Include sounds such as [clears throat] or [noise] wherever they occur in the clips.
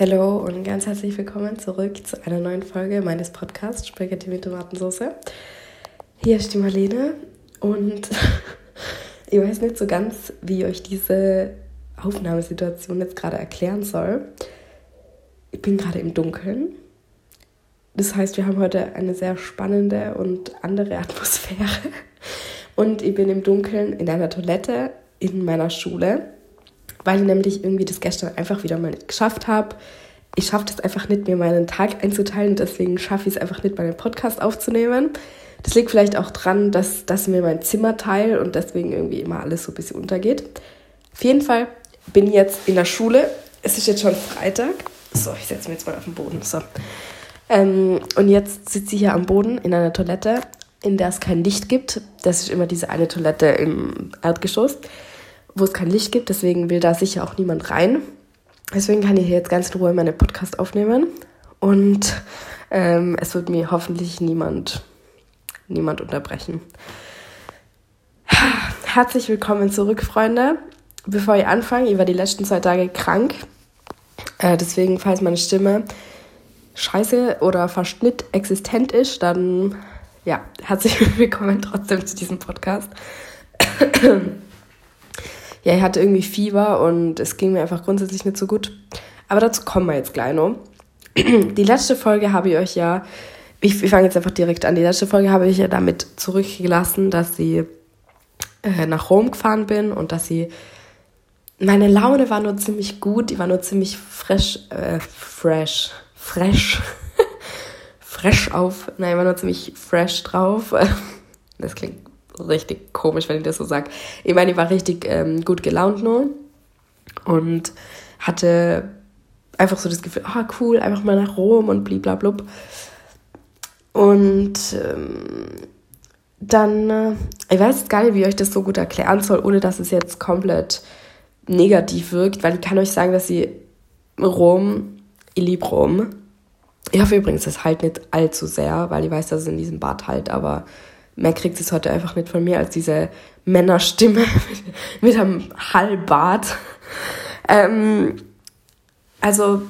Hallo und ganz herzlich willkommen zurück zu einer neuen Folge meines Podcasts Spaghetti mit Tomatensauce. Hier ist die Marlene und [laughs] ich weiß nicht so ganz, wie ich euch diese Aufnahmesituation jetzt gerade erklären soll. Ich bin gerade im Dunkeln. Das heißt, wir haben heute eine sehr spannende und andere [laughs] Atmosphäre. Und ich bin im Dunkeln in einer Toilette in meiner Schule weil ich nämlich irgendwie das gestern einfach wieder mal geschafft habe. Ich schaffe das einfach nicht, mir meinen Tag einzuteilen, deswegen schaffe ich es einfach nicht, meinen Podcast aufzunehmen. Das liegt vielleicht auch dran, dass, dass mir mein Zimmer teile und deswegen irgendwie immer alles so ein bisschen untergeht. Auf jeden Fall bin ich jetzt in der Schule. Es ist jetzt schon Freitag. So, ich setze mich jetzt mal auf den Boden. So. Ähm, und jetzt sitze ich hier am Boden in einer Toilette, in der es kein Licht gibt. Das ist immer diese eine Toilette im Erdgeschoss wo es kein Licht gibt, deswegen will da sicher auch niemand rein. Deswegen kann ich hier jetzt ganz in Ruhe meine Podcast aufnehmen und ähm, es wird mir hoffentlich niemand, niemand unterbrechen. Herzlich willkommen zurück, Freunde. Bevor ich anfange, ich war die letzten zwei Tage krank. Äh, deswegen, falls meine Stimme scheiße oder nicht existent ist, dann ja, herzlich [laughs] willkommen trotzdem zu diesem Podcast ja, ich hatte irgendwie Fieber und es ging mir einfach grundsätzlich nicht so gut. Aber dazu kommen wir jetzt gleich noch. Die letzte Folge habe ich euch ja, ich, ich fange jetzt einfach direkt an, die letzte Folge habe ich ja damit zurückgelassen, dass ich äh, nach Rom gefahren bin und dass sie meine Laune war nur ziemlich gut, die war nur ziemlich fresh, äh, fresh, fresh, [laughs] fresh auf, nein, war nur ziemlich fresh drauf. [laughs] Das klingt richtig komisch, wenn ich das so sage. Ich meine, ich war richtig ähm, gut gelaunt nur und hatte einfach so das Gefühl, ah oh, cool, einfach mal nach Rom und bliblablub. Und ähm, dann, äh, ich weiß gar nicht, wie ich euch das so gut erklären soll, ohne dass es jetzt komplett negativ wirkt, weil ich kann euch sagen, dass sie Rom, ich liebe Rom. Ich hoffe übrigens, das halt nicht allzu sehr, weil ich weiß, dass es in diesem Bad halt, aber mehr kriegt es heute einfach nicht von mir als diese Männerstimme mit, [laughs] mit einem Hallbart. Ähm, also,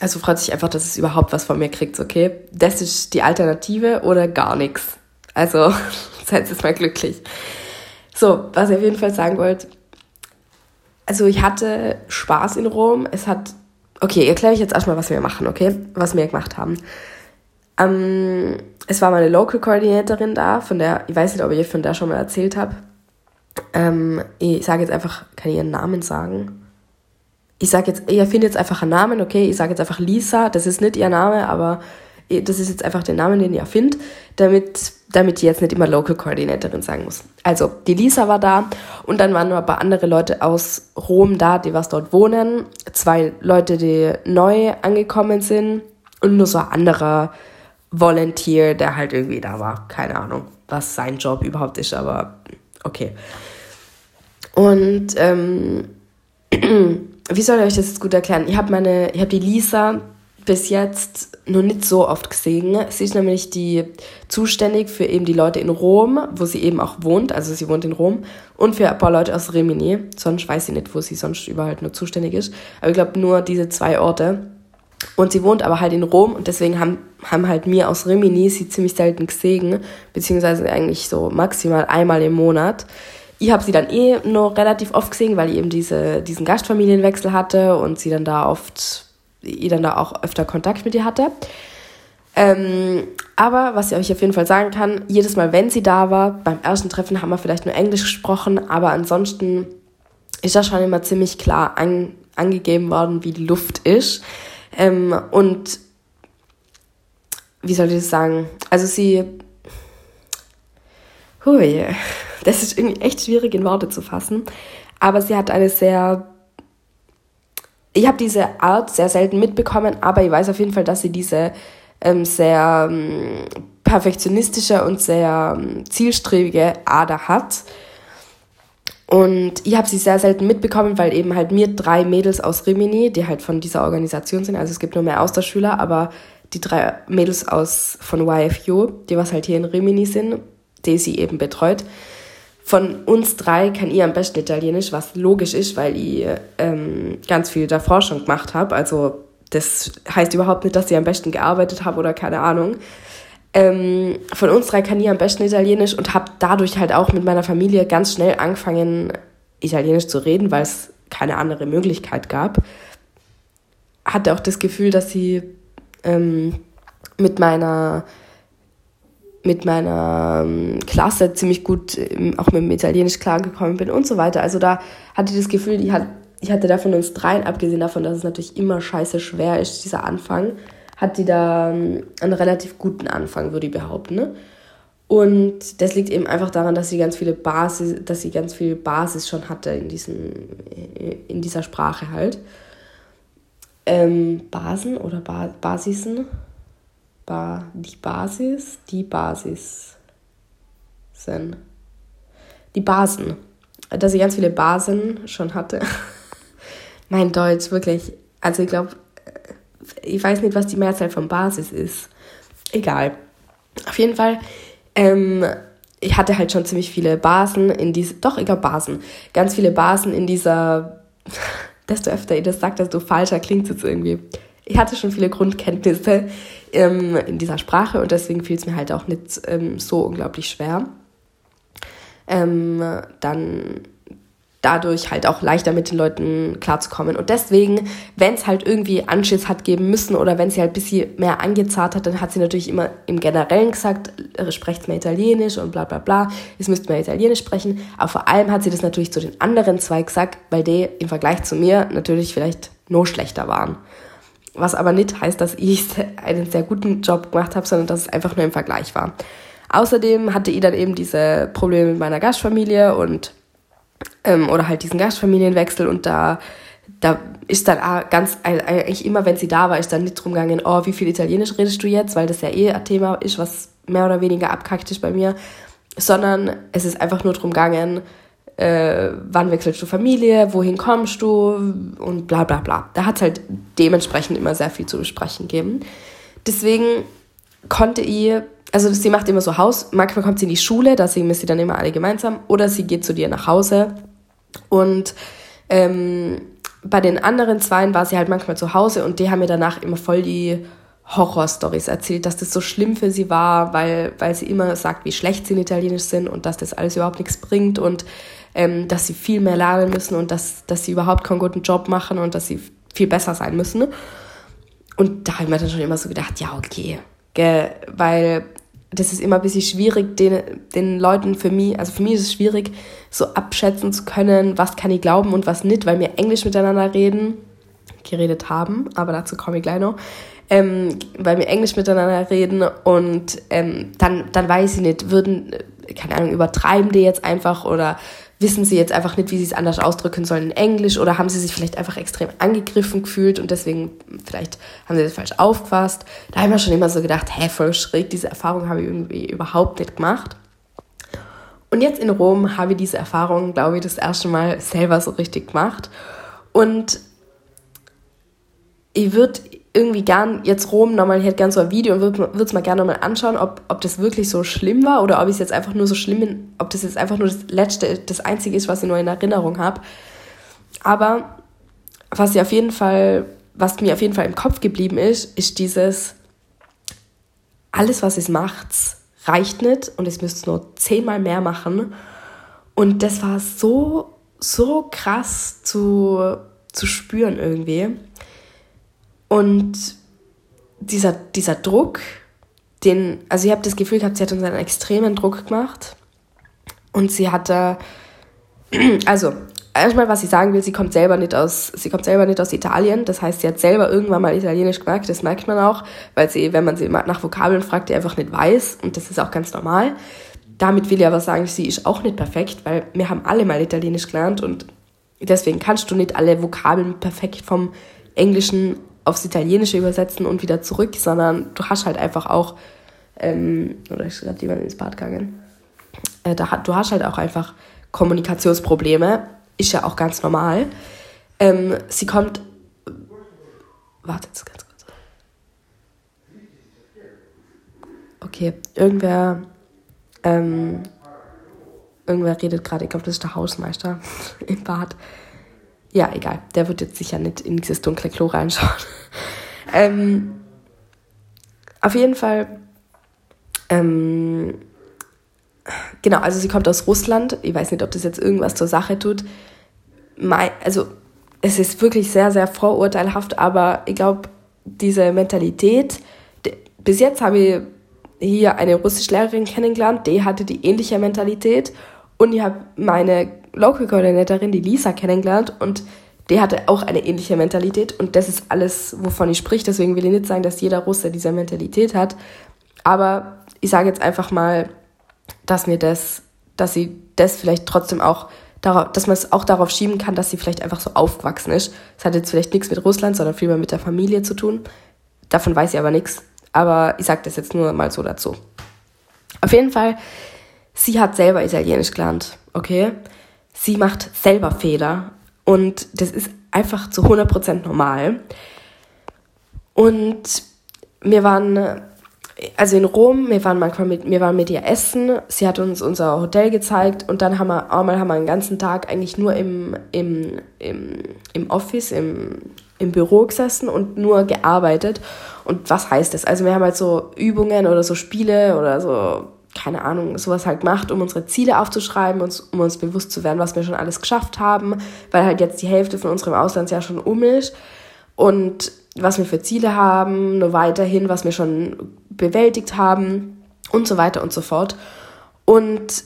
also freut sich einfach, dass es überhaupt was von mir kriegt, okay? Das ist die Alternative oder gar nichts. Also, [laughs] seid jetzt mal glücklich. So, was ich auf jeden Fall sagen wollte. Also, ich hatte Spaß in Rom. Es hat. Okay, erkläre ich jetzt erstmal, was wir machen, okay? Was wir gemacht haben. Ähm, es war meine Local Coordinatorin da, von der, ich weiß nicht, ob ich von der schon mal erzählt habe. Ähm, ich sage jetzt einfach, kann ich ihren Namen sagen? Ich sage jetzt, ich erfinde jetzt einfach einen Namen, okay? Ich sage jetzt einfach Lisa, das ist nicht ihr Name, aber das ist jetzt einfach der Name, den ich erfinde, damit, damit ich jetzt nicht immer Local Coordinatorin sagen muss. Also, die Lisa war da und dann waren noch ein paar andere Leute aus Rom da, die was dort wohnen. Zwei Leute, die neu angekommen sind und nur so ein anderer Volunteer, der halt irgendwie da war. Keine Ahnung, was sein Job überhaupt ist, aber okay. Und ähm, [clears throat] wie soll ich euch das jetzt gut erklären? Ich habe meine, ich habe die Lisa bis jetzt noch nicht so oft gesehen. Sie ist nämlich die zuständig für eben die Leute in Rom, wo sie eben auch wohnt. Also sie wohnt in Rom und für ein paar Leute aus Rimini. Sonst weiß ich nicht, wo sie sonst überall nur zuständig ist. Aber ich glaube nur diese zwei Orte. Und sie wohnt aber halt in Rom und deswegen haben, haben halt mir aus Rimini sie ziemlich selten gesehen, beziehungsweise eigentlich so maximal einmal im Monat. Ich habe sie dann eh nur relativ oft gesehen, weil ich eben diese, diesen Gastfamilienwechsel hatte und sie dann da oft, ich dann da auch öfter Kontakt mit ihr hatte. Ähm, aber was ich euch auf jeden Fall sagen kann, jedes Mal, wenn sie da war, beim ersten Treffen haben wir vielleicht nur Englisch gesprochen, aber ansonsten ist da schon immer ziemlich klar an, angegeben worden, wie die Luft ist. Ähm, und wie soll ich das sagen? Also sie. Hui, das ist irgendwie echt schwierig in Worte zu fassen. Aber sie hat eine sehr. Ich habe diese Art sehr selten mitbekommen, aber ich weiß auf jeden Fall, dass sie diese ähm, sehr ähm, perfektionistische und sehr ähm, zielstrebige Ader hat. Und ich habe sie sehr selten mitbekommen, weil eben halt mir drei Mädels aus Rimini, die halt von dieser Organisation sind, also es gibt nur mehr Austauschschüler, aber die drei Mädels aus von YFU, die was halt hier in Rimini sind, die sie eben betreut. Von uns drei kann ich am besten Italienisch, was logisch ist, weil ich ähm, ganz viel davor schon gemacht habe. Also das heißt überhaupt nicht, dass ich am besten gearbeitet habe oder keine Ahnung. Ähm, von uns drei kann ich am besten Italienisch und habe dadurch halt auch mit meiner Familie ganz schnell angefangen, Italienisch zu reden, weil es keine andere Möglichkeit gab. Hatte auch das Gefühl, dass sie ähm, mit meiner mit meiner ähm, Klasse ziemlich gut ähm, auch mit dem Italienisch klargekommen bin und so weiter. Also da hatte ich das Gefühl, ich, ich hatte da von uns dreien, abgesehen davon, dass es natürlich immer scheiße schwer ist, dieser Anfang, hat die da ähm, einen relativ guten Anfang, würde ich behaupten. Ne? Und das liegt eben einfach daran, dass sie ganz viele Basis, dass sie ganz viel Basis schon hatte in, diesem, in dieser Sprache halt. Ähm, Basen oder ba Basisen? ba die Basis, die Basis sind. Die Basen. Dass ich ganz viele Basen schon hatte. [laughs] mein Deutsch, wirklich. Also ich glaube, ich weiß nicht, was die Mehrzahl von Basis ist. Egal. Auf jeden Fall, ähm, ich hatte halt schon ziemlich viele Basen in diese, doch, glaube Basen. Ganz viele Basen in dieser, [laughs] desto öfter ihr das sagt, desto falscher klingt es jetzt irgendwie ich hatte schon viele Grundkenntnisse ähm, in dieser Sprache und deswegen fiel es mir halt auch nicht ähm, so unglaublich schwer. Ähm, dann dadurch halt auch leichter mit den Leuten klarzukommen. Und deswegen, wenn es halt irgendwie Anschiss hat geben müssen oder wenn sie halt ein bisschen mehr angezahlt hat, dann hat sie natürlich immer im Generellen gesagt, äh, sprecht mehr Italienisch und bla bla bla, es müsst mehr Italienisch sprechen. Aber vor allem hat sie das natürlich zu den anderen zwei gesagt, weil die im Vergleich zu mir natürlich vielleicht noch schlechter waren. Was aber nicht heißt, dass ich [laughs] einen sehr guten Job gemacht habe, sondern dass es einfach nur im Vergleich war. Außerdem hatte ich dann eben diese Probleme mit meiner Gastfamilie und ähm, oder halt diesen Gastfamilienwechsel und da da ist dann ganz eigentlich immer, wenn sie da war, ist dann nicht drum gegangen, oh, wie viel Italienisch redest du jetzt, weil das ja eh ein Thema ist, was mehr oder weniger abkackt ist bei mir, sondern es ist einfach nur drum gegangen, äh, wann wechselst du Familie, wohin kommst du und bla bla bla. Da hat es halt dementsprechend immer sehr viel zu besprechen gegeben. Deswegen konnte ich, also sie macht immer so Haus, manchmal kommt sie in die Schule, da singen wir sie dann immer alle gemeinsam, oder sie geht zu dir nach Hause und ähm, bei den anderen Zweien war sie halt manchmal zu Hause und die haben mir danach immer voll die Horrorstories erzählt, dass das so schlimm für sie war, weil, weil sie immer sagt, wie schlecht sie in Italienisch sind und dass das alles überhaupt nichts bringt und ähm, dass sie viel mehr lernen müssen und dass, dass sie überhaupt keinen guten Job machen und dass sie viel besser sein müssen. Und da habe ich mir dann schon immer so gedacht, ja, okay. Gell? Weil das ist immer ein bisschen schwierig, den, den Leuten für mich, also für mich ist es schwierig, so abschätzen zu können, was kann ich glauben und was nicht, weil wir Englisch miteinander reden, geredet haben, aber dazu komme ich gleich noch, ähm, weil wir Englisch miteinander reden und ähm, dann, dann weiß ich nicht, würden, keine Ahnung, übertreiben die jetzt einfach oder wissen sie jetzt einfach nicht, wie sie es anders ausdrücken sollen in Englisch oder haben sie sich vielleicht einfach extrem angegriffen gefühlt und deswegen vielleicht haben sie das falsch aufgefasst. Da habe ich mir schon immer so gedacht, hä, voll schräg, diese Erfahrung habe ich irgendwie überhaupt nicht gemacht. Und jetzt in Rom habe ich diese Erfahrung, glaube ich, das erste Mal selber so richtig gemacht. Und ich würde irgendwie gern jetzt Rom nochmal, ich hätte gern so ein Video und würde es mal gerne nochmal anschauen, ob, ob das wirklich so schlimm war oder ob ich es jetzt einfach nur so schlimm bin, ob das jetzt einfach nur das letzte, das einzige ist, was ich nur in Erinnerung habe. Aber was ich auf jeden Fall, was mir auf jeden Fall im Kopf geblieben ist, ist dieses, alles, was es macht, reicht nicht und es müsst nur zehnmal mehr machen. Und das war so, so krass zu, zu spüren irgendwie. Und dieser, dieser Druck, den, also ich habe das Gefühl gehabt, sie hat uns einen extremen Druck gemacht. Und sie hatte, [clears throat] also erstmal, was ich sagen will, sie kommt selber nicht aus, sie kommt selber nicht aus Italien. Das heißt, sie hat selber irgendwann mal Italienisch gemerkt. Das merkt man auch, weil sie, wenn man sie nach Vokabeln fragt, die einfach nicht weiß. Und das ist auch ganz normal. Damit will ich aber sagen, sie ist auch nicht perfekt, weil wir haben alle mal Italienisch gelernt und deswegen kannst du nicht alle Vokabeln perfekt vom Englischen aufs Italienische übersetzen und wieder zurück, sondern du hast halt einfach auch, ähm, oder ist gerade jemand ins Bad gegangen, äh, du hast halt auch einfach Kommunikationsprobleme, ist ja auch ganz normal. Ähm, sie kommt, warte jetzt ganz kurz. Okay, irgendwer, ähm, irgendwer redet gerade, ich glaube, das ist der Hausmeister [laughs] im Bad ja, egal. Der wird jetzt sicher nicht in dieses dunkle Klo reinschauen. [laughs] ähm, auf jeden Fall, ähm, genau, also sie kommt aus Russland. Ich weiß nicht, ob das jetzt irgendwas zur Sache tut. also es ist wirklich sehr, sehr vorurteilhaft, aber ich glaube, diese Mentalität, bis jetzt habe ich hier eine russische Lehrerin kennengelernt, die hatte die ähnliche Mentalität und ich habe meine Local Coordinatorin, die Lisa, kennengelernt und die hatte auch eine ähnliche Mentalität und das ist alles, wovon ich spreche. Deswegen will ich nicht sagen, dass jeder Russe diese Mentalität hat, aber ich sage jetzt einfach mal, dass mir das, dass sie das vielleicht trotzdem auch darauf, dass man es auch darauf schieben kann, dass sie vielleicht einfach so aufgewachsen ist. Das hat jetzt vielleicht nichts mit Russland, sondern vielmehr mit der Familie zu tun. Davon weiß ich aber nichts. Aber ich sage das jetzt nur mal so dazu. Auf jeden Fall, sie hat selber Italienisch gelernt, okay? Sie macht selber Fehler und das ist einfach zu 100% normal. Und wir waren also in Rom, wir waren manchmal mit, wir waren mit ihr essen, sie hat uns unser Hotel gezeigt und dann haben wir, einmal haben wir einen ganzen Tag eigentlich nur im, im, im, im Office, im, im Büro gesessen und nur gearbeitet. Und was heißt das? Also wir haben halt so Übungen oder so Spiele oder so, keine Ahnung, sowas halt gemacht, um unsere Ziele aufzuschreiben, uns, um uns bewusst zu werden, was wir schon alles geschafft haben, weil halt jetzt die Hälfte von unserem Auslandsjahr schon um ist. Und was wir für Ziele haben, nur weiterhin, was wir schon bewältigt haben und so weiter und so fort. Und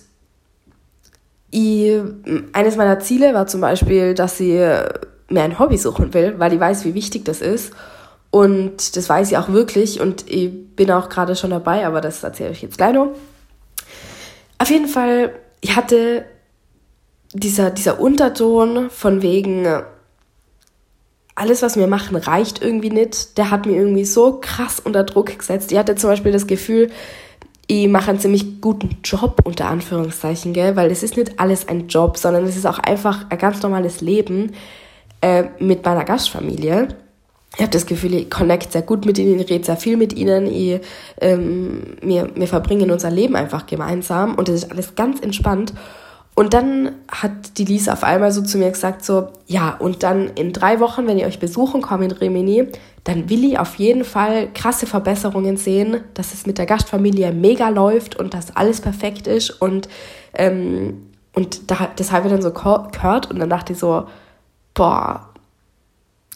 ich, eines meiner Ziele war zum Beispiel, dass sie mir ein Hobby suchen will, weil ich weiß, wie wichtig das ist. Und das weiß ich auch wirklich und ich bin auch gerade schon dabei, aber das erzähle ich jetzt gleich noch. Auf jeden Fall, ich hatte dieser, dieser Unterton von wegen, alles, was wir machen, reicht irgendwie nicht. Der hat mir irgendwie so krass unter Druck gesetzt. Ich hatte zum Beispiel das Gefühl, ich mache einen ziemlich guten Job, unter Anführungszeichen, gell? weil es ist nicht alles ein Job, sondern es ist auch einfach ein ganz normales Leben äh, mit meiner Gastfamilie. Ich habe das Gefühl, ich connect sehr gut mit ihnen, ich rede sehr viel mit ihnen, ich, ähm, wir, wir verbringen unser Leben einfach gemeinsam und es ist alles ganz entspannt. Und dann hat die Lisa auf einmal so zu mir gesagt, so, ja, und dann in drei Wochen, wenn ihr euch besuchen kommt in Rimini, dann will ich auf jeden Fall krasse Verbesserungen sehen, dass es mit der Gastfamilie mega läuft und dass alles perfekt ist. Und, ähm, und da, das habe ich dann so gehört und dann dachte ich so, boah,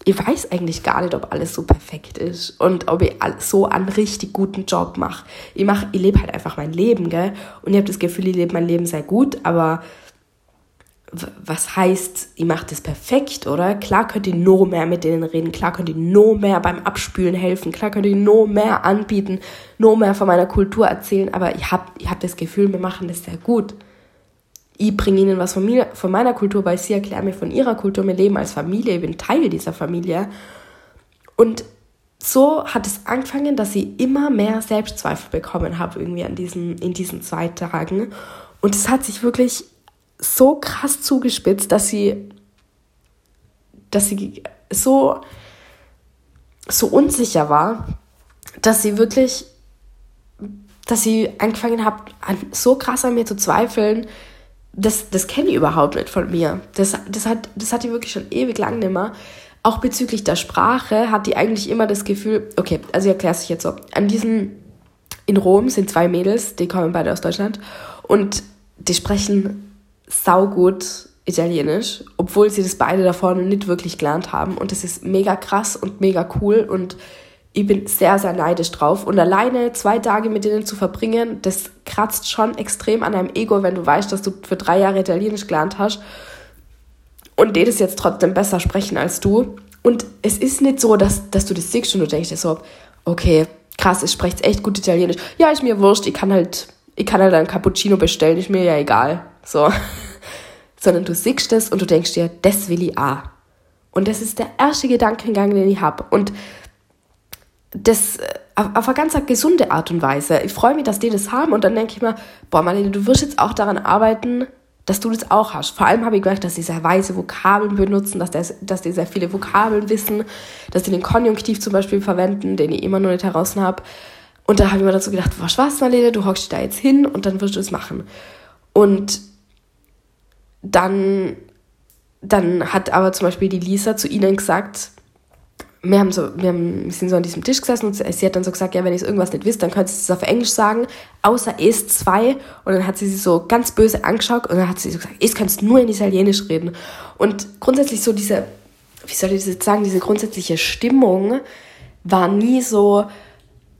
ich weiß eigentlich gar nicht, ob alles so perfekt ist und ob ich so einen richtig guten Job mache. Ich, mach, ich lebe halt einfach mein Leben, gell? Und ich habe das Gefühl, ich lebe mein Leben sehr gut, aber was heißt, ich mache das perfekt, oder? Klar könnt ihr noch mehr mit denen reden, klar könnt ihr noch mehr beim Abspülen helfen, klar könnt ihr noch mehr anbieten, noch mehr von meiner Kultur erzählen, aber ich habe ich hab das Gefühl, wir machen das sehr gut ich bringe ihnen was von, mir, von meiner Kultur bei, sie erklären mir von ihrer Kultur, wir leben als Familie, ich bin Teil dieser Familie. Und so hat es angefangen, dass ich immer mehr Selbstzweifel bekommen habe, irgendwie an diesen, in diesen zwei Tagen. Und es hat sich wirklich so krass zugespitzt, dass sie, dass sie so, so unsicher war, dass sie wirklich, dass sie angefangen hat, so krass an mir zu zweifeln, das, das kenne ich überhaupt nicht von mir. Das, das, hat, das hat die wirklich schon ewig lang nicht mehr. Auch bezüglich der Sprache hat die eigentlich immer das Gefühl, okay, also ich erkläre es jetzt so. An diesem, in Rom sind zwei Mädels, die kommen beide aus Deutschland und die sprechen saugut Italienisch, obwohl sie das beide davor nicht wirklich gelernt haben. Und das ist mega krass und mega cool und ich bin sehr, sehr neidisch drauf. Und alleine zwei Tage mit denen zu verbringen, das kratzt schon extrem an deinem Ego, wenn du weißt, dass du für drei Jahre Italienisch gelernt hast und die das jetzt trotzdem besser sprechen als du. Und es ist nicht so, dass, dass du das siehst und du denkst dir so, okay, krass, ich spreche echt gut Italienisch. Ja, ist mir wurscht, ich kann halt, ich kann halt einen Cappuccino bestellen, ist mir ja egal. So. [laughs] Sondern du siehst das und du denkst dir, das will ich auch. Und das ist der erste Gedankengang, den ich habe. Und das äh, auf eine ganz gesunde Art und Weise. Ich freue mich, dass die das haben und dann denke ich mir, boah, Marlene, du wirst jetzt auch daran arbeiten, dass du das auch hast. Vor allem habe ich gemerkt, dass sie sehr weise Vokabeln benutzen, dass, das, dass die sehr viele Vokabeln wissen, dass sie den Konjunktiv zum Beispiel verwenden, den ich immer noch nicht heraus habe. Und da habe ich mir dazu gedacht, was was, Marlene, du hockst da jetzt hin und dann wirst du es machen. Und dann, dann hat aber zum Beispiel die Lisa zu ihnen gesagt, wir, haben so, wir, sind so an diesem Tisch gesessen und sie hat dann so gesagt, ja, wenn ihr irgendwas nicht wisst, dann könnt ihr es auf Englisch sagen, außer es zwei. Und dann hat sie sie so ganz böse angeschaut und dann hat sie so gesagt, es kannst nur in Italienisch reden. Und grundsätzlich so diese, wie soll ich das jetzt sagen, diese grundsätzliche Stimmung war nie so,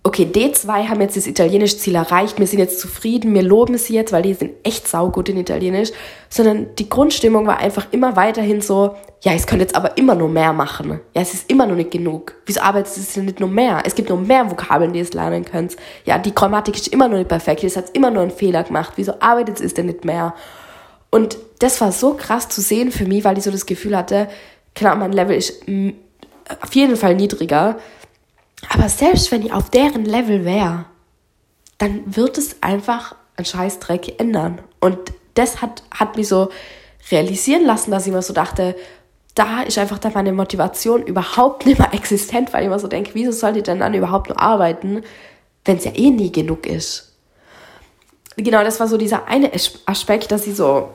okay, D2 haben jetzt das italienische Ziel erreicht, wir sind jetzt zufrieden, wir loben sie jetzt, weil die sind echt saugut in Italienisch, sondern die Grundstimmung war einfach immer weiterhin so, ja, es könnt jetzt aber immer nur mehr machen. Ja, es ist immer noch nicht genug. Wieso arbeitet es denn nicht nur mehr? Es gibt nur mehr Vokabeln, die ihr lernen könnt. Ja, die Grammatik ist immer noch nicht perfekt, es hat immer nur einen Fehler gemacht. Wieso arbeitet es denn nicht mehr? Und das war so krass zu sehen für mich, weil ich so das Gefühl hatte, klar, mein Level ist auf jeden Fall niedriger, aber selbst wenn ich auf deren Level wäre, dann wird es einfach ein Scheißdreck ändern. Und das hat, hat mich so realisieren lassen, dass ich mir so dachte, da ist einfach dann meine Motivation überhaupt [laughs] nicht mehr existent, weil ich mir so denke, wieso sollte ich denn dann überhaupt nur arbeiten, wenn es ja eh nie genug ist? Genau, das war so dieser eine Aspekt, dass ich so,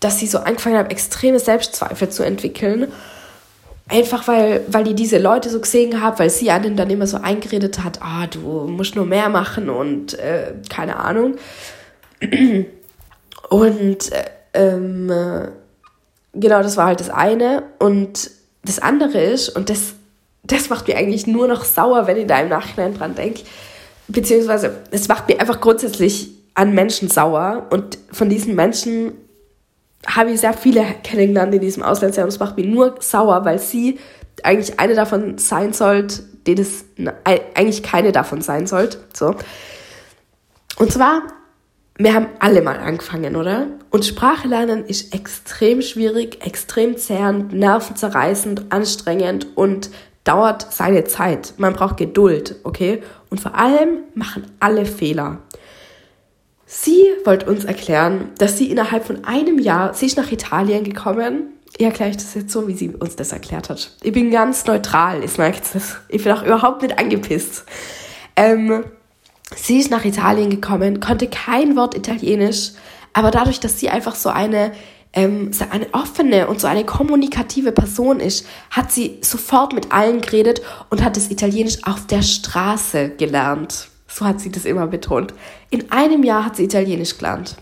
dass ich so angefangen habe, extreme Selbstzweifel zu entwickeln Einfach weil, weil die diese Leute so gesehen haben, weil sie einen dann immer so eingeredet hat, ah, du musst nur mehr machen und äh, keine Ahnung. [clears throat] Und äh, ähm, genau, das war halt das eine. Und das andere ist, und das, das macht mir eigentlich nur noch sauer, wenn ich da im Nachhinein dran denke, beziehungsweise es macht mir einfach grundsätzlich an Menschen sauer. Und von diesen Menschen habe ich sehr viele kennengelernt in diesem Auslandsjahr und es macht mich nur sauer, weil sie eigentlich eine davon sein sollte, die das eigentlich keine davon sein sollte. So. Und zwar, wir haben alle mal angefangen, oder? Und Sprache lernen ist extrem schwierig, extrem zehrend, nervenzerreißend, anstrengend und dauert seine Zeit. Man braucht Geduld, okay? Und vor allem machen alle Fehler. Sie wollte uns erklären, dass sie innerhalb von einem Jahr, sie ist nach Italien gekommen. Ich erkläre ich das jetzt so, wie sie uns das erklärt hat. Ich bin ganz neutral, ich merke das. Ich bin auch überhaupt nicht angepisst. Ähm, sie ist nach Italien gekommen, konnte kein Wort Italienisch, aber dadurch, dass sie einfach so eine ähm, so eine offene und so eine kommunikative Person ist, hat sie sofort mit allen geredet und hat das Italienisch auf der Straße gelernt. So hat sie das immer betont. In einem Jahr hat sie Italienisch gelernt.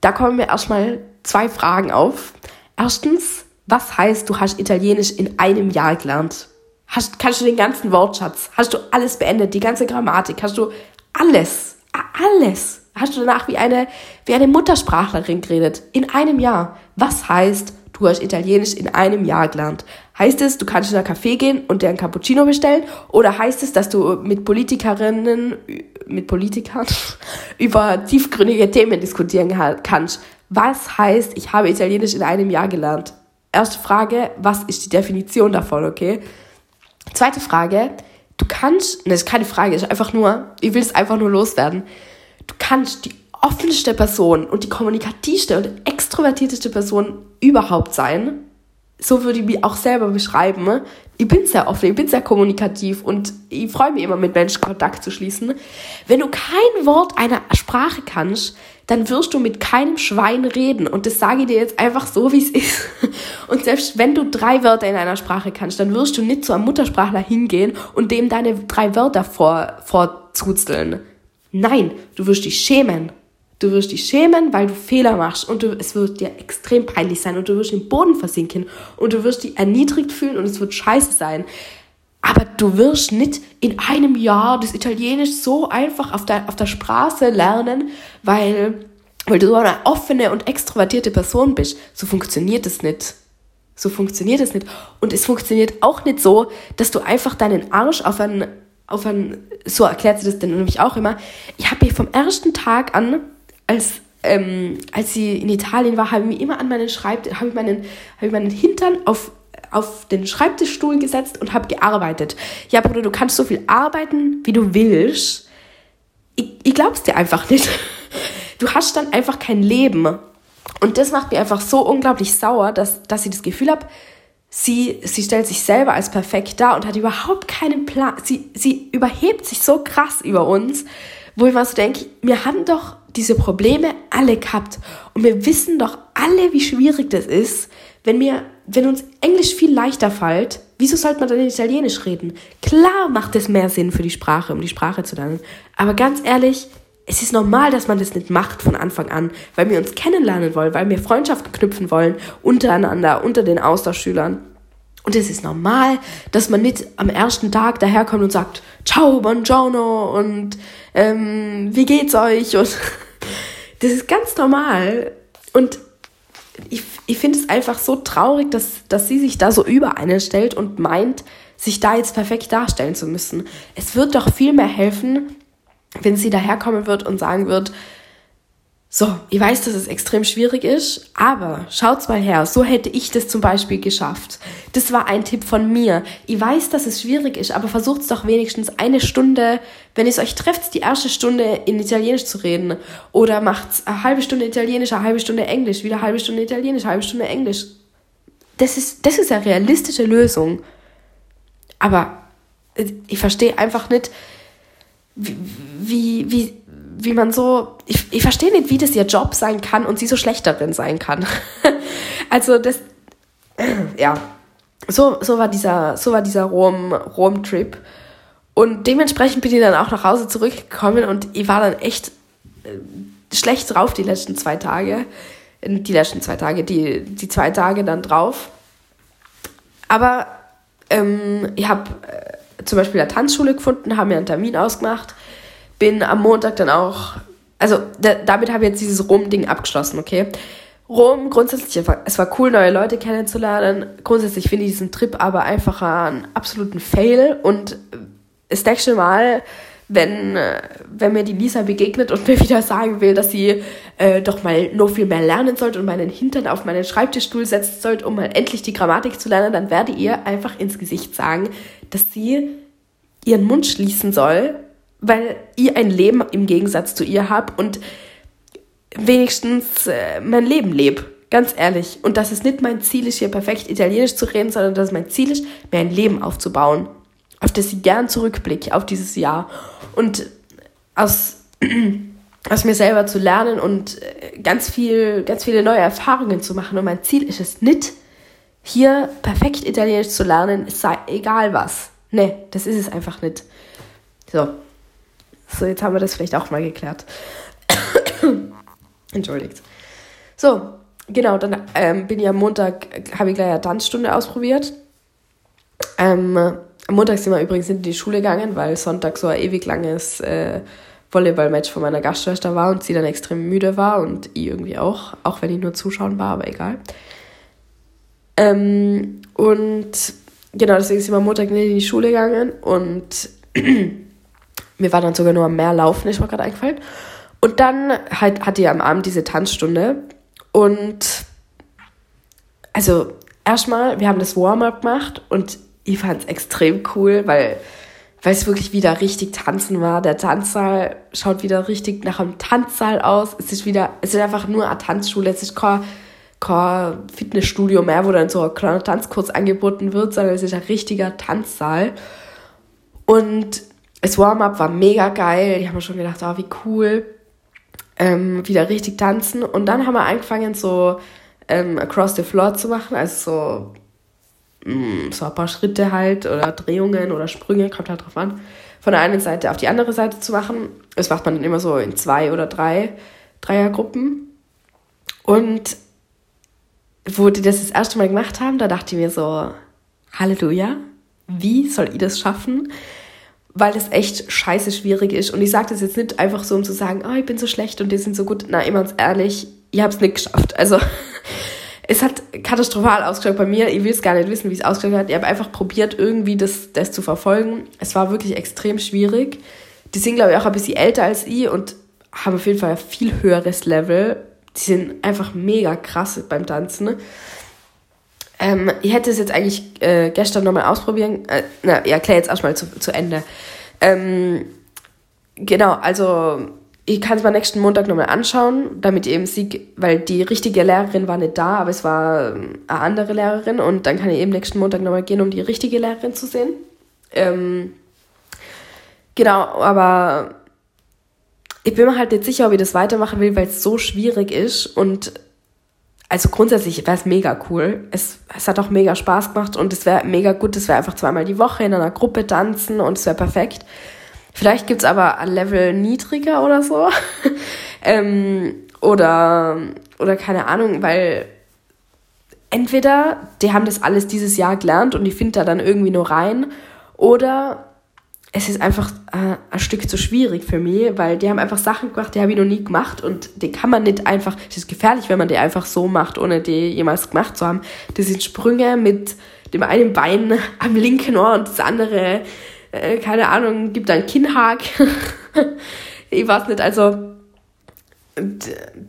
Da kommen mir erstmal zwei Fragen auf. Erstens, was heißt, du hast Italienisch in einem Jahr gelernt? Hast, kannst du den ganzen Wortschatz? Hast du alles beendet? Die ganze Grammatik? Hast du alles? Alles? Hast du danach wie eine, wie eine Muttersprachlerin geredet? In einem Jahr. Was heißt, du hast Italienisch in einem Jahr gelernt? Heißt es, du kannst in ein Café gehen und dir ein Cappuccino bestellen? Oder heißt es, dass du mit Politikerinnen, mit Politikern [laughs] über tiefgründige Themen diskutieren kannst? Was heißt, ich habe Italienisch in einem Jahr gelernt? Erste Frage, was ist die Definition davon, okay? Zweite Frage, du kannst, das ist keine Frage, ist einfach nur, ich will es einfach nur loswerden. Du kannst die offenste Person und die kommunikativste und extrovertierteste Person überhaupt sein so würde ich mich auch selber beschreiben. Ich bin sehr offen, ich bin sehr kommunikativ und ich freue mich immer, mit Menschen Kontakt zu schließen. Wenn du kein Wort einer Sprache kannst, dann wirst du mit keinem Schwein reden. Und das sage ich dir jetzt einfach so, wie es ist. [laughs] Und selbst wenn du drei Wörter in einer Sprache kannst, dann wirst du nicht zu einem Muttersprachler hingehen und dem deine drei Wörter vor, vorzuzeln. Nein, du wirst dich schämen. Du wirst dich schämen, weil du Fehler machst und du, es wird dir extrem peinlich sein und du wirst im Boden versinken und du wirst dich erniedrigt fühlen und es wird scheiße sein. Aber du wirst nicht in einem Jahr das Italienisch so einfach auf der, auf der Straße lernen, weil, weil du so eine offene und extrovertierte Person bist. So funktioniert es nicht. So funktioniert es nicht. Und es funktioniert auch nicht so, dass du einfach deinen Arsch auf einen, auf einen, so erklärt sie das denn nämlich auch immer. Ich habe hier vom ersten Tag an als, ähm, als sie in Italien war, habe ich mich immer an meinen Schreibtisch, habe ich meinen, ich meinen Hintern auf auf den Schreibtischstuhl gesetzt und habe gearbeitet. Ja, Bruder, du kannst so viel arbeiten, wie du willst. Ich, ich glaub's dir einfach nicht. Du hast dann einfach kein Leben. Und das macht mir einfach so unglaublich sauer, dass, dass ich das Gefühl habe, sie, sie stellt sich selber als perfekt dar und hat überhaupt keinen Plan. Sie, sie überhebt sich so krass über uns, wo ich mal so denke, wir haben doch diese Probleme alle gehabt. Und wir wissen doch alle, wie schwierig das ist, wenn wir wenn uns Englisch viel leichter fällt, wieso sollte man dann Italienisch reden? Klar macht es mehr Sinn für die Sprache, um die Sprache zu lernen. Aber ganz ehrlich, es ist normal, dass man das nicht macht von Anfang an, weil wir uns kennenlernen wollen, weil wir Freundschaften knüpfen wollen untereinander, unter den Austauschschülern. Und es ist normal, dass man nicht am ersten Tag daherkommt und sagt, ciao, buongiorno und ähm, wie geht's euch? Und [laughs] das ist ganz normal. Und ich, ich finde es einfach so traurig, dass, dass sie sich da so über einen stellt und meint, sich da jetzt perfekt darstellen zu müssen. Es wird doch viel mehr helfen, wenn sie daherkommen wird und sagen wird, so, ich weiß, dass es extrem schwierig ist, aber schaut's mal her, so hätte ich das zum Beispiel geschafft. Das war ein Tipp von mir. Ich weiß, dass es schwierig ist, aber versucht's doch wenigstens eine Stunde, wenn ihr euch trefft, die erste Stunde in Italienisch zu reden. Oder macht's eine halbe Stunde Italienisch, eine halbe Stunde Englisch, wieder eine halbe Stunde Italienisch, eine halbe Stunde Englisch. Das ist, das ist eine realistische Lösung. Aber äh, ich verstehe einfach nicht, wie, wie, wie, wie man so, ich, ich verstehe nicht, wie das ihr Job sein kann und sie so schlecht darin sein kann. [laughs] also das, [clears throat] ja, so, so war dieser, so war dieser Rom, Rom-Trip. Und dementsprechend bin ich dann auch nach Hause zurückgekommen und ich war dann echt äh, schlecht drauf die letzten zwei Tage. Die letzten zwei Tage, die, die zwei Tage dann drauf. Aber ähm, ich habe äh, zum Beispiel eine Tanzschule gefunden, haben mir einen Termin ausgemacht bin am Montag dann auch, also da, damit habe ich jetzt dieses Rom-Ding abgeschlossen, okay? Rom, grundsätzlich, es war cool, neue Leute kennenzulernen. Grundsätzlich finde ich diesen Trip aber einfach einen absoluten Fail. Und das nächste Mal, wenn, wenn mir die Lisa begegnet und [laughs] mir wieder sagen will, dass sie äh, doch mal noch viel mehr lernen sollte und meinen Hintern auf meinen Schreibtischstuhl setzen sollte, um mal endlich die Grammatik zu lernen, dann werde ihr einfach ins Gesicht sagen, dass sie ihren Mund schließen soll weil ich ein Leben im Gegensatz zu ihr habe und wenigstens äh, mein Leben lebe. Ganz ehrlich. Und dass es nicht mein Ziel ist, hier perfekt Italienisch zu reden, sondern dass es mein Ziel ist, mir ein Leben aufzubauen, auf das ich gern zurückblicke, auf dieses Jahr. Und aus, [clears throat] aus mir selber zu lernen und äh, ganz viel, ganz viele neue Erfahrungen zu machen. Und mein Ziel ist es nicht, hier perfekt Italienisch zu lernen, es sei egal was. Nee, das ist es einfach nicht. So, so, jetzt haben wir das vielleicht auch mal geklärt. [coughs] Entschuldigt. So, genau, dann ähm, bin ich am Montag, habe ich gleich eine Tanzstunde ausprobiert. Ähm, am Montag sind wir übrigens in die Schule gegangen, weil Sonntag so ein ewig langes äh, Volleyball-Match von meiner Gastschwester war und sie dann extrem müde war und ich irgendwie auch, auch wenn ich nur zuschauen war, aber egal. Ähm, und genau, deswegen sind wir am Montag in die Schule gegangen und mir war dann sogar nur mehr Laufen, ist mir gerade eingefallen. Und dann halt hatte ich am Abend diese Tanzstunde und also erstmal, wir haben das Warm-up gemacht und ich fand es extrem cool, weil weil es wirklich wieder richtig tanzen war. Der Tanzsaal schaut wieder richtig nach einem Tanzsaal aus. Es ist wieder, es ist einfach nur eine Tanzschule. Es ist kein, kein Fitnessstudio mehr, wo dann so ein kleiner Tanzkurs angeboten wird, sondern es ist ein richtiger Tanzsaal. Und das Warm-up war mega geil. Ich habe mir schon gedacht, oh, wie cool. Ähm, wieder richtig tanzen. Und dann haben wir angefangen, so ähm, across the floor zu machen. Also so, mh, mm, so ein paar Schritte halt oder Drehungen oder Sprünge, kommt halt drauf an. Von der einen Seite auf die andere Seite zu machen. Das macht man dann immer so in zwei oder drei Dreiergruppen. Und wo die das das erste Mal gemacht haben, da dachte ich mir so, Halleluja, wie soll ich das schaffen? Weil es echt scheiße schwierig ist. Und ich sage das jetzt nicht einfach so, um zu sagen, oh, ich bin so schlecht und die sind so gut. Na, immer ehrlich, ich habe es nicht geschafft. Also [laughs] es hat katastrophal ausgeschaut bei mir. Ich will es gar nicht wissen, wie es ausgeschaut hat. Ich habe einfach probiert, irgendwie das, das zu verfolgen. Es war wirklich extrem schwierig. Die sind, glaube ich, auch ein bisschen älter als ich und haben auf jeden Fall ein viel höheres Level. Die sind einfach mega krass beim Tanzen. Ähm, ich hätte es jetzt eigentlich äh, gestern nochmal ausprobieren. Äh, na, ich erkläre jetzt erstmal zu, zu Ende. Ähm, genau, also ich kann es mal nächsten Montag nochmal anschauen, damit ich eben sehe, weil die richtige Lehrerin war nicht da, aber es war ähm, eine andere Lehrerin und dann kann ich eben nächsten Montag nochmal gehen, um die richtige Lehrerin zu sehen. Ähm, genau, aber ich bin mir halt nicht sicher, ob ich das weitermachen will, weil es so schwierig ist und also grundsätzlich wäre es mega cool. Es, es hat auch mega Spaß gemacht und es wäre mega gut, es wäre einfach zweimal die Woche in einer Gruppe tanzen und es wäre perfekt. Vielleicht gibt es aber ein Level niedriger oder so. [laughs] ähm, oder, oder keine Ahnung, weil entweder die haben das alles dieses Jahr gelernt und die finden da dann irgendwie nur rein, oder es ist einfach äh, ein Stück zu schwierig für mich, weil die haben einfach Sachen gemacht, die habe ich noch nie gemacht und die kann man nicht einfach, es ist gefährlich, wenn man die einfach so macht, ohne die jemals gemacht zu haben. Das sind Sprünge mit dem einen Bein [laughs] am linken Ohr und das andere, äh, keine Ahnung, gibt einen Kinnhag. [laughs] ich weiß nicht, also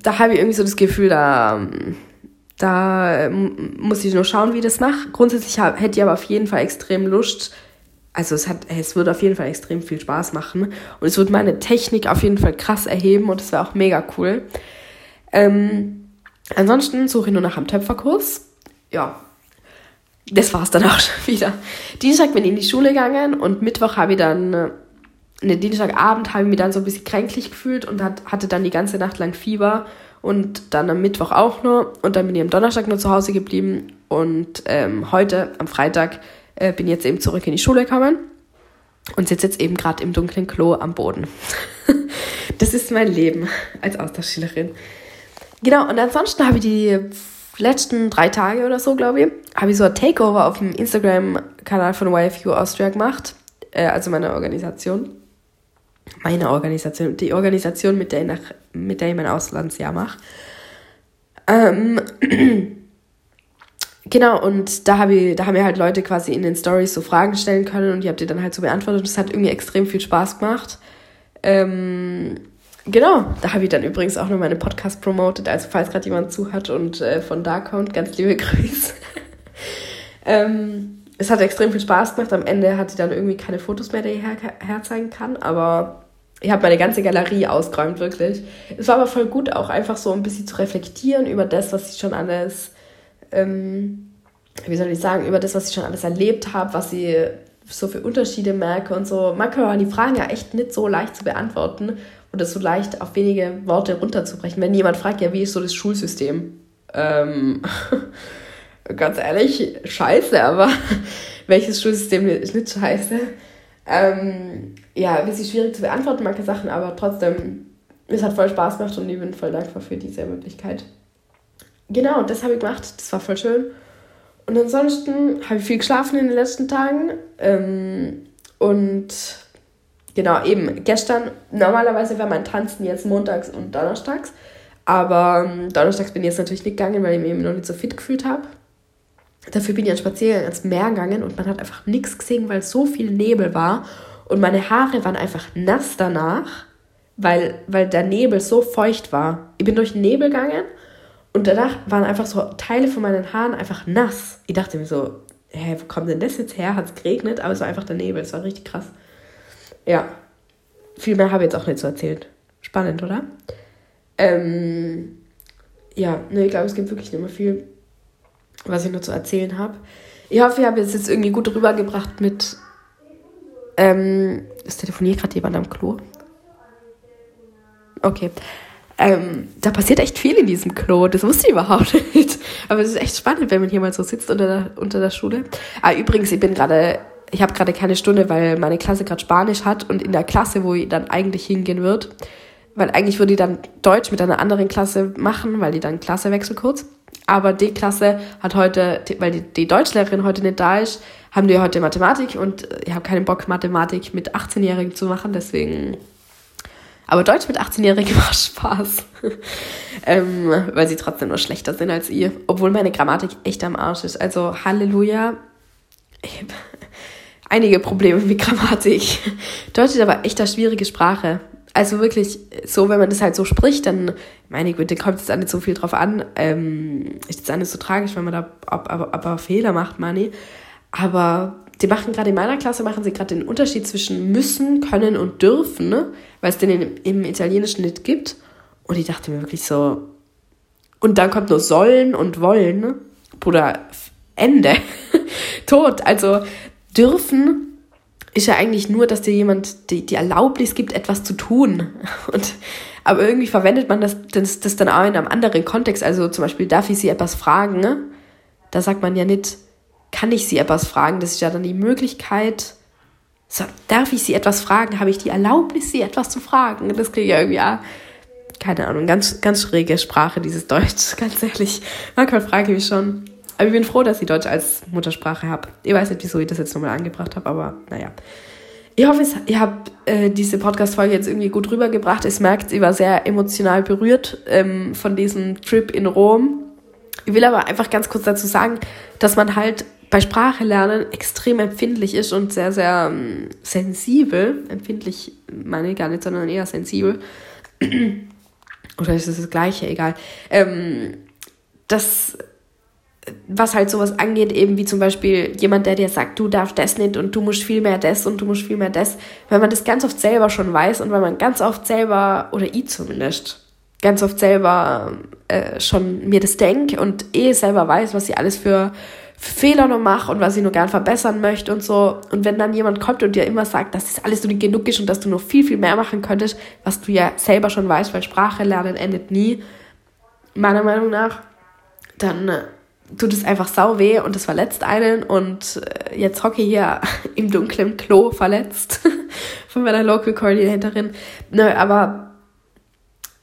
da habe ich irgendwie so das Gefühl, da, da muss ich nur schauen, wie ich das mache. Grundsätzlich hätte ich aber auf jeden Fall extrem Lust, also es hat, es wird auf jeden Fall extrem viel Spaß machen und es wird meine Technik auf jeden Fall krass erheben und es wäre auch mega cool. Ähm, ansonsten suche ich nur nach einem Töpferkurs. Ja, das war's dann auch [laughs] schon wieder. Dienstag bin ich in die Schule gegangen und Mittwoch habe ich dann, ne, Dienstagabend habe ich mich dann so ein bisschen kränklich gefühlt und hat, hatte dann die ganze Nacht lang Fieber und dann am Mittwoch auch nur und dann bin ich am Donnerstag nur zu Hause geblieben und ähm, heute am Freitag äh, bin jetzt eben zurück in die Schule gekommen und sitze jetzt eben gerade im dunklen Klo am Boden. [laughs] das ist mein Leben als Austauschschülerin. Genau, und ansonsten habe ich die letzten drei Tage oder so, glaube ich, habe ich so ein Takeover auf dem Instagram-Kanal von YFU Austria gemacht. Äh, also meine Organisation. Meine Organisation, die Organisation, mit der ich, nach, mit der ich mein Auslandsjahr mache. Ähm, [clears throat] Genau, und da, hab ich, da haben mir halt Leute quasi in den Stories so Fragen stellen können und ich habe die dann halt so beantwortet. Das hat irgendwie extrem viel Spaß gemacht. Ähm, genau, da habe ich dann übrigens auch noch meine Podcast promotet, also falls gerade jemand zuhört und äh, von da kommt, ganz liebe [laughs] Grüße. ähm, es hat extrem viel Spaß gemacht. Am Ende hatte ich dann irgendwie keine Fotos mehr, die ich her herzeigen kann, aber ich habe meine ganze Galerie ausgeräumt, wirklich. Es war aber voll gut, auch einfach so ein bisschen zu reflektieren über das, was ich schon alles ähm, wie soll ich sagen, über das, was ich schon alles erlebt habe, was ich so für Unterschiede merke und so. Manchmal waren die Fragen ja echt nicht so leicht zu beantworten oder so leicht auf wenige Worte runterzubrechen. Wenn jemand fragt, ja, wie ist so das Schulsystem? Ähm, [laughs] ganz ehrlich, scheiße, aber [laughs] welches Schulsystem ist nicht scheiße? Ähm, ja, ein bisschen schwierig zu beantworten, manche Sachen, aber trotzdem, es hat voll Spaß gemacht und ich bin voll dankbar für diese Möglichkeit genau, das habe ich gemacht. Das war voll schön. Und ansonsten habe ich viel geschlafen in den letzten Tagen. Ähm, und genau, eben gestern, normalerweise wäre mein Tanzen jetzt montags und donnerstags. Aber ähm, donnerstags bin ich jetzt natürlich nicht gegangen, weil ich mich eben noch nicht so fit gefühlt habe. Dafür bin ich an Spaziergang ans Meer gegangen und man hat einfach nichts gesehen, weil so viel Nebel war. Und meine Haare waren einfach nass danach, weil, weil der Nebel so feucht war. Ich bin durch den Nebel gegangen und danach waren einfach so Teile von meinen Haaren einfach nass. Ich dachte mir so, hä, wo kommt denn das jetzt her? Hat es geregnet? Aber es war einfach der Nebel. Es war richtig krass. Ja. Viel mehr habe ich jetzt auch nicht so erzählt. Spannend, oder? Ähm, ja, ne, ich glaube, es gibt wirklich nicht mehr viel, was ich noch zu erzählen habe. Ich hoffe, ich habe jetzt, jetzt irgendwie gut rübergebracht mit. Ähm, es telefoniert gerade jemand am Klo. Okay. Ähm, da passiert echt viel in diesem Klo. Das wusste ich überhaupt [laughs] nicht. Aber es ist echt spannend, wenn man hier mal so sitzt unter der, unter der Schule. Ah, übrigens, ich bin gerade, ich habe gerade keine Stunde, weil meine Klasse gerade Spanisch hat und in der Klasse, wo ich dann eigentlich hingehen würde, weil eigentlich würde ich dann Deutsch mit einer anderen Klasse machen, weil die dann Klasse wechselt kurz. Aber die Klasse hat heute, weil die, die Deutschlehrerin heute nicht da ist, haben die heute Mathematik und ich habe keinen Bock, Mathematik mit 18-Jährigen zu machen, deswegen aber Deutsch mit 18-Jährigen [laughs] macht Spaß. ähm, weil sie trotzdem nur schlechter sind als ihr. Obwohl meine Grammatik echt am Arsch ist. Also Halleluja. Ich habe einige Probleme mit Grammatik. Deutsch ist aber echt eine schwierige Sprache. Also wirklich, so, wenn man das halt so spricht, dann, meine Güte, kommt es da nicht so viel drauf an. Ähm, ist jetzt auch nicht so tragisch, wenn man da aber, aber Fehler macht, Mani. Aber die machen gerade in meiner Klasse, machen sie gerade den Unterschied zwischen müssen, können und dürfen, ne? weil es den im, im Italienischen nicht gibt. Und ich dachte mir wirklich so, und dann kommt nur sollen und wollen, ne? Bruder, Ende. [laughs] Tot. Also dürfen ist ja eigentlich nur, dass dir jemand die, die Erlaubnis gibt, etwas zu tun. [laughs] Und Aber irgendwie verwendet man das, das, das dann auch in einem anderen Kontext. Also zum Beispiel, darf ich sie etwas fragen? Ne? Da sagt man ja nicht, kann ich sie etwas fragen? Das ist ja dann die Möglichkeit. So, darf ich sie etwas fragen? Habe ich die Erlaubnis, sie etwas zu fragen? Das klingt ja irgendwie, auch, keine Ahnung, ganz, ganz schräge Sprache, dieses Deutsch, [laughs] ganz ehrlich. Manchmal frage ich mich schon. Aber ich bin froh, dass ich Deutsch als Muttersprache habe. Ich weiß nicht, wieso ich das jetzt nochmal angebracht habe, aber naja. Ich hoffe, ihr habt äh, diese Podcast-Folge jetzt irgendwie gut rübergebracht. Es merkt, ich war sehr emotional berührt ähm, von diesem Trip in Rom. Ich will aber einfach ganz kurz dazu sagen, dass man halt bei Sprache lernen extrem empfindlich ist und sehr, sehr ähm, sensibel. Empfindlich meine ich gar nicht, sondern eher sensibel. Oder ist es das Gleiche? Egal. Ähm, das was halt sowas angeht, eben wie zum Beispiel jemand, der dir sagt, du darfst das nicht und du musst viel mehr das und du musst viel mehr das, wenn man das ganz oft selber schon weiß und wenn man ganz oft selber, oder ich zumindest, ganz oft selber äh, schon mir das denke und eh selber weiß, was ich alles für Fehler noch mache und was ich nur gern verbessern möchte und so. Und wenn dann jemand kommt und dir immer sagt, dass das alles so genug ist und dass du noch viel, viel mehr machen könntest, was du ja selber schon weißt, weil Sprache lernen endet nie, meiner Meinung nach, dann äh, tut es einfach sau weh und es verletzt einen und äh, jetzt hocke ich hier [laughs] im dunklen Klo verletzt [laughs] von meiner Local Coordinatorin. Ne, aber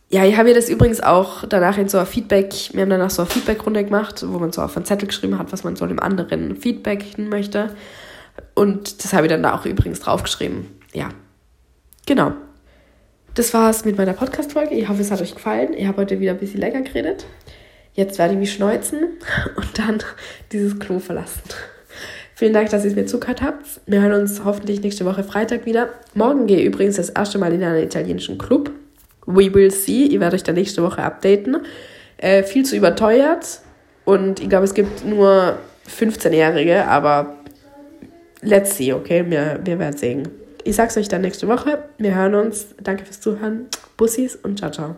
ja, ich habe mir das übrigens auch danach in so ein Feedback, wir haben danach so eine Feedback-Runde gemacht, wo man so auf einen Zettel geschrieben hat, was man so dem anderen feedbacken möchte. Und das habe ich dann da auch übrigens draufgeschrieben. Ja, genau. Das war's mit meiner Podcast-Folge. Ich hoffe, es hat euch gefallen. Ich habe heute wieder ein bisschen lecker geredet. Jetzt werde ich mich schneuzen [laughs] und dann dieses Klo verlassen. Vielen Dank, dass ihr es mir zugehört habt. Wir hören uns hoffentlich nächste Woche Freitag wieder. Morgen gehe ich übrigens das erste Mal in einen italienischen Club. We will see. Ich werde euch dann nächste Woche updaten. Äh, viel zu überteuert und ich glaube, es gibt nur 15-Jährige, aber let's see, okay? Wir, wir werden sehen. Ich sag's euch dann nächste Woche. Wir hören uns. Danke fürs Zuhören. Bussis und ciao, ciao.